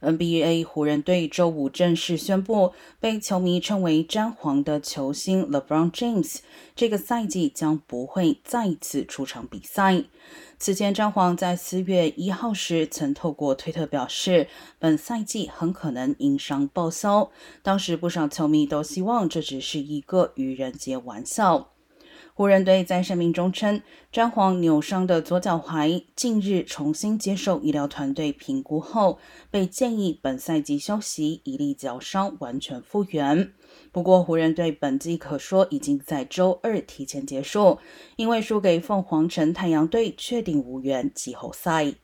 NBA 湖人队周五正式宣布，被球迷称为“詹皇”的球星 LeBron James 这个赛季将不会再次出场比赛。此前，詹皇在四月一号时曾透过推特表示，本赛季很可能因伤报销。当时不少球迷都希望这只是一个愚人节玩笑。湖人队在声明中称，詹皇扭伤的左脚踝近日重新接受医疗团队评估后，被建议本赛季休息，以利脚伤完全复原。不过，湖人队本季可说已经在周二提前结束，因为输给凤凰城太阳队，确定无缘季后赛。